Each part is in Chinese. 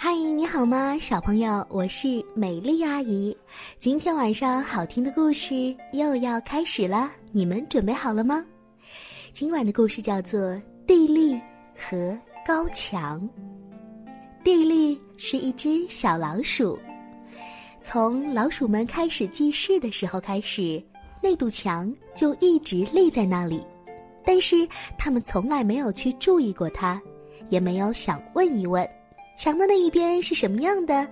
嗨，你好吗，小朋友？我是美丽阿姨。今天晚上好听的故事又要开始了，你们准备好了吗？今晚的故事叫做《地利和高墙》。地利是一只小老鼠，从老鼠们开始记事的时候开始，那堵墙就一直立在那里，但是他们从来没有去注意过它，也没有想问一问。墙的那一边是什么样的，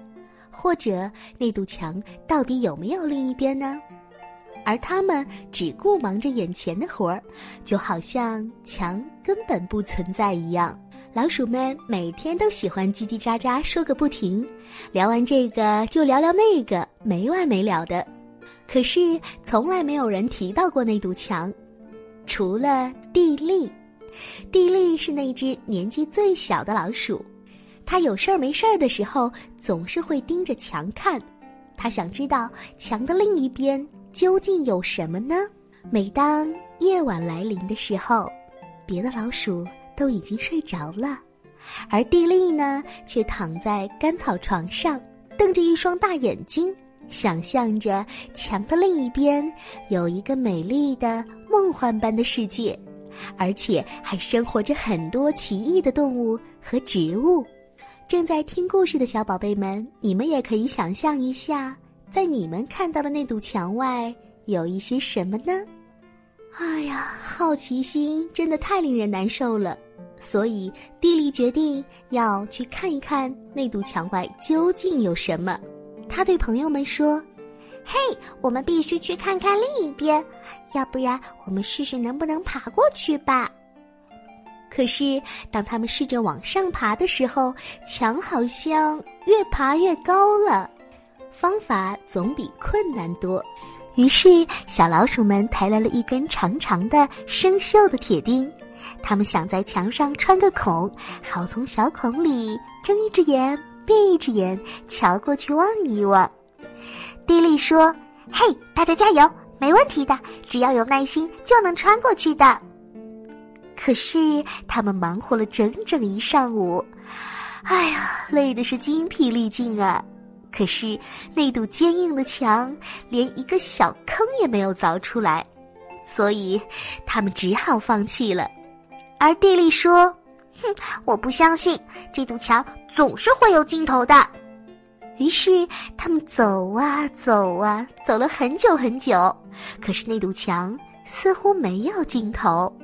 或者那堵墙到底有没有另一边呢？而他们只顾忙着眼前的活儿，就好像墙根本不存在一样。老鼠们每天都喜欢叽叽喳喳说个不停，聊完这个就聊聊那个，没完没了的。可是从来没有人提到过那堵墙，除了地利。地利是那只年纪最小的老鼠。他有事儿没事儿的时候，总是会盯着墙看。他想知道墙的另一边究竟有什么呢？每当夜晚来临的时候，别的老鼠都已经睡着了，而地利呢，却躺在干草床上，瞪着一双大眼睛，想象着墙的另一边有一个美丽的梦幻般的世界，而且还生活着很多奇异的动物和植物。正在听故事的小宝贝们，你们也可以想象一下，在你们看到的那堵墙外有一些什么呢？哎呀，好奇心真的太令人难受了，所以蒂莉决定要去看一看那堵墙外究竟有什么。他对朋友们说：“嘿，我们必须去看看另一边，要不然我们试试能不能爬过去吧。”可是，当他们试着往上爬的时候，墙好像越爬越高了。方法总比困难多，于是小老鼠们抬来了一根长长的生锈的铁钉，他们想在墙上穿个孔，好从小孔里睁一只眼闭一只眼，瞧过去望一望。迪丽说：“嘿，大家加油，没问题的，只要有耐心就能穿过去的。”可是他们忙活了整整一上午，哎呀，累的是精疲力尽啊！可是那堵坚硬的墙连一个小坑也没有凿出来，所以他们只好放弃了。而地利说：“哼，我不相信这堵墙总是会有尽头的。”于是他们走啊走啊，走了很久很久，可是那堵墙似乎没有尽头。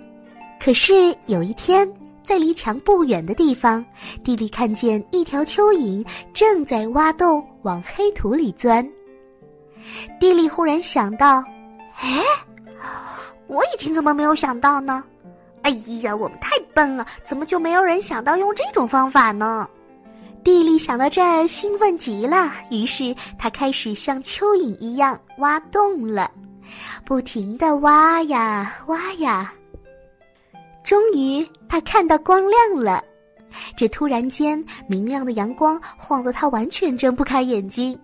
可是有一天，在离墙不远的地方，地利看见一条蚯蚓正在挖洞往黑土里钻。地利忽然想到：“哎，我以前怎么没有想到呢？哎呀，我们太笨了，怎么就没有人想到用这种方法呢？”地利想到这儿，兴奋极了，于是他开始像蚯蚓一样挖洞了，不停的挖呀挖呀。终于，他看到光亮了。这突然间明亮的阳光晃得他完全睁不开眼睛。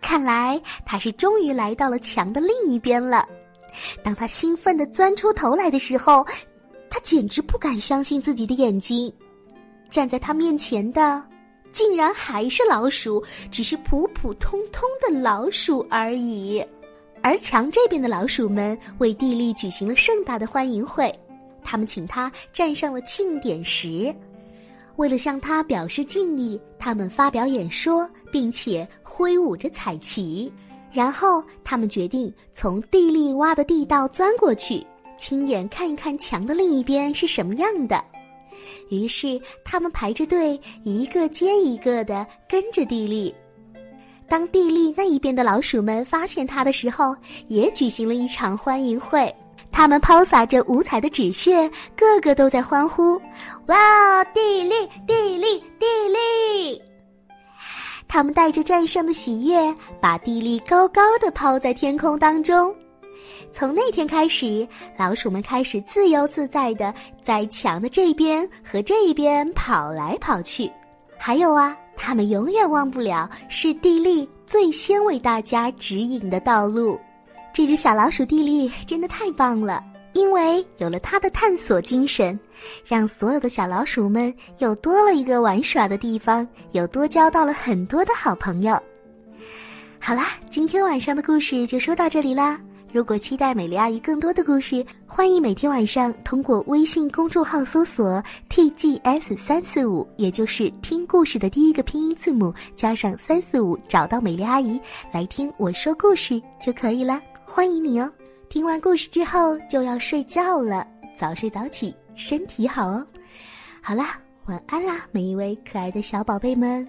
看来他是终于来到了墙的另一边了。当他兴奋地钻出头来的时候，他简直不敢相信自己的眼睛。站在他面前的，竟然还是老鼠，只是普普通通的老鼠而已。而墙这边的老鼠们为地利举行了盛大的欢迎会。他们请他站上了庆典石，为了向他表示敬意，他们发表演说，并且挥舞着彩旗。然后，他们决定从地利挖的地道钻过去，亲眼看一看墙的另一边是什么样的。于是，他们排着队，一个接一个的跟着地利。当地利那一边的老鼠们发现他的时候，也举行了一场欢迎会。他们抛洒着五彩的纸屑，个个都在欢呼：“哇哦，地利，地利，地利！”他们带着战胜的喜悦，把地利高高的抛在天空当中。从那天开始，老鼠们开始自由自在的在墙的这边和这一边跑来跑去。还有啊，他们永远忘不了是地利最先为大家指引的道路。这只小老鼠地利真的太棒了，因为有了它的探索精神，让所有的小老鼠们又多了一个玩耍的地方，又多交到了很多的好朋友。好啦，今天晚上的故事就说到这里啦。如果期待美丽阿姨更多的故事，欢迎每天晚上通过微信公众号搜索 “tgs 三四五”，也就是听故事的第一个拼音字母加上三四五，找到美丽阿姨来听我说故事就可以了。欢迎你哦！听完故事之后就要睡觉了，早睡早起，身体好哦。好啦，晚安啦，每一位可爱的小宝贝们。